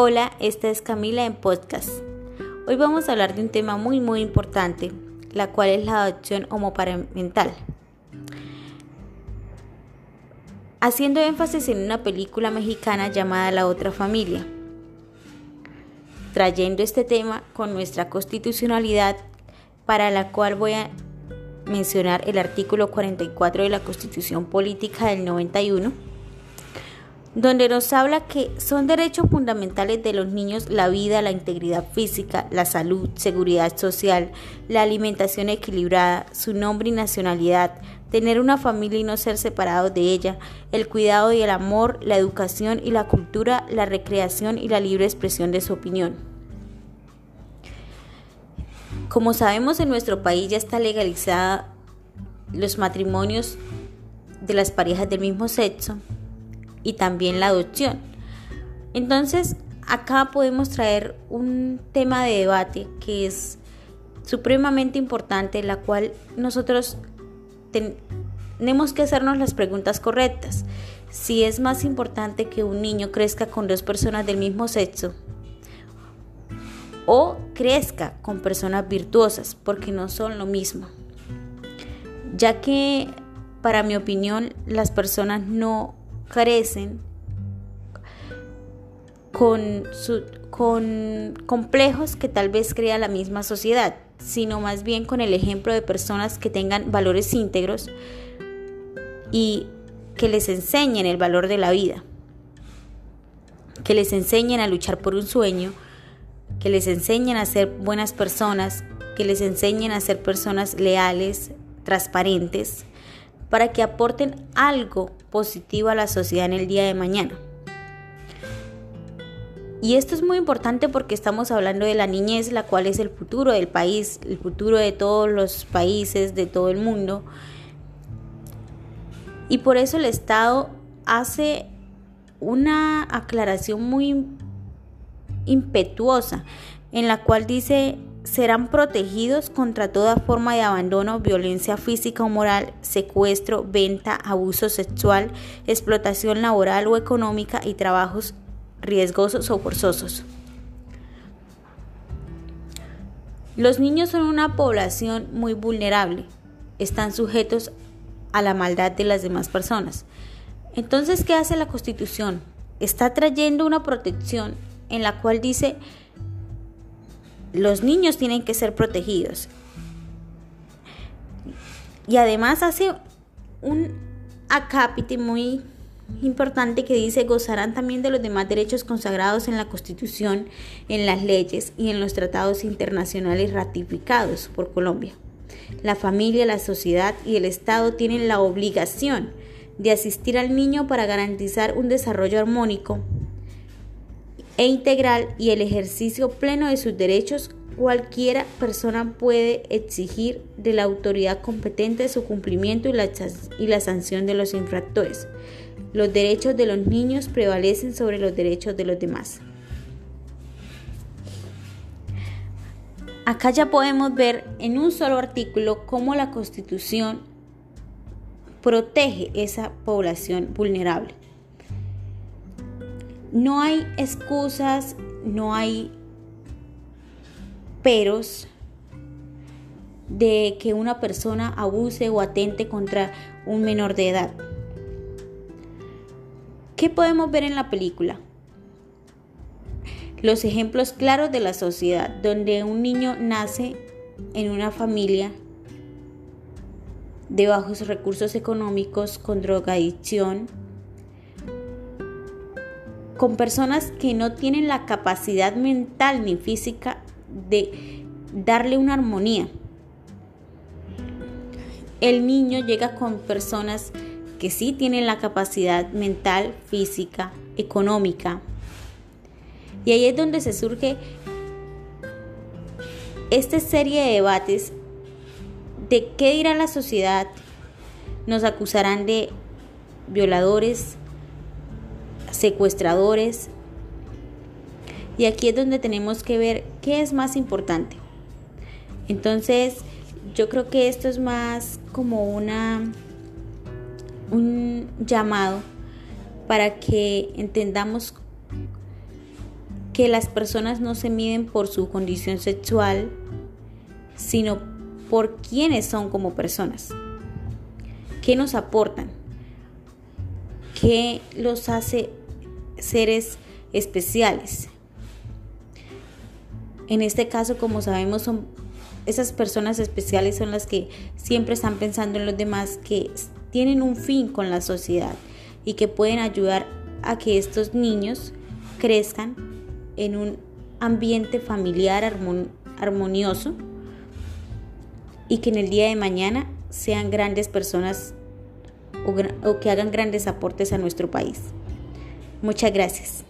Hola, esta es Camila en podcast. Hoy vamos a hablar de un tema muy muy importante, la cual es la adopción homoparental. Haciendo énfasis en una película mexicana llamada La otra familia. Trayendo este tema con nuestra constitucionalidad para la cual voy a mencionar el artículo 44 de la Constitución Política del 91 donde nos habla que son derechos fundamentales de los niños la vida, la integridad física, la salud, seguridad social, la alimentación equilibrada, su nombre y nacionalidad, tener una familia y no ser separados de ella, el cuidado y el amor, la educación y la cultura, la recreación y la libre expresión de su opinión. Como sabemos en nuestro país ya está legalizada los matrimonios de las parejas del mismo sexo, y también la adopción. Entonces, acá podemos traer un tema de debate que es supremamente importante, la cual nosotros tenemos que hacernos las preguntas correctas. Si es más importante que un niño crezca con dos personas del mismo sexo o crezca con personas virtuosas, porque no son lo mismo. Ya que, para mi opinión, las personas no crecen con, con complejos que tal vez crea la misma sociedad, sino más bien con el ejemplo de personas que tengan valores íntegros y que les enseñen el valor de la vida, que les enseñen a luchar por un sueño, que les enseñen a ser buenas personas, que les enseñen a ser personas leales, transparentes, para que aporten algo positivo a la sociedad en el día de mañana. Y esto es muy importante porque estamos hablando de la niñez, la cual es el futuro del país, el futuro de todos los países, de todo el mundo. Y por eso el Estado hace una aclaración muy impetuosa en la cual dice serán protegidos contra toda forma de abandono, violencia física o moral, secuestro, venta, abuso sexual, explotación laboral o económica y trabajos riesgosos o forzosos. Los niños son una población muy vulnerable, están sujetos a la maldad de las demás personas. Entonces, ¿qué hace la Constitución? Está trayendo una protección en la cual dice los niños tienen que ser protegidos. Y además hace un acápite muy importante que dice gozarán también de los demás derechos consagrados en la Constitución, en las leyes y en los tratados internacionales ratificados por Colombia. La familia, la sociedad y el Estado tienen la obligación de asistir al niño para garantizar un desarrollo armónico e integral y el ejercicio pleno de sus derechos, cualquiera persona puede exigir de la autoridad competente su cumplimiento y la, y la sanción de los infractores. Los derechos de los niños prevalecen sobre los derechos de los demás. Acá ya podemos ver en un solo artículo cómo la Constitución protege esa población vulnerable. No hay excusas, no hay peros de que una persona abuse o atente contra un menor de edad. ¿Qué podemos ver en la película? Los ejemplos claros de la sociedad, donde un niño nace en una familia de bajos recursos económicos, con drogadicción, con personas que no tienen la capacidad mental ni física de darle una armonía. El niño llega con personas que sí tienen la capacidad mental, física, económica. Y ahí es donde se surge esta serie de debates de qué dirá la sociedad. Nos acusarán de violadores, secuestradores. Y aquí es donde tenemos que ver qué es más importante. Entonces, yo creo que esto es más como una un llamado para que entendamos que las personas no se miden por su condición sexual, sino por quiénes son como personas. ¿Qué nos aportan? ¿Qué los hace seres especiales? En este caso, como sabemos, son esas personas especiales son las que siempre están pensando en los demás, que tienen un fin con la sociedad y que pueden ayudar a que estos niños crezcan en un ambiente familiar armonioso y que en el día de mañana sean grandes personas o, o que hagan grandes aportes a nuestro país. Muchas gracias.